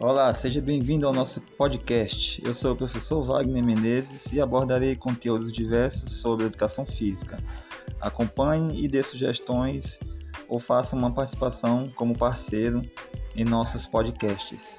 Olá, seja bem-vindo ao nosso podcast. Eu sou o professor Wagner Menezes e abordarei conteúdos diversos sobre educação física. Acompanhe e dê sugestões ou faça uma participação como parceiro em nossos podcasts.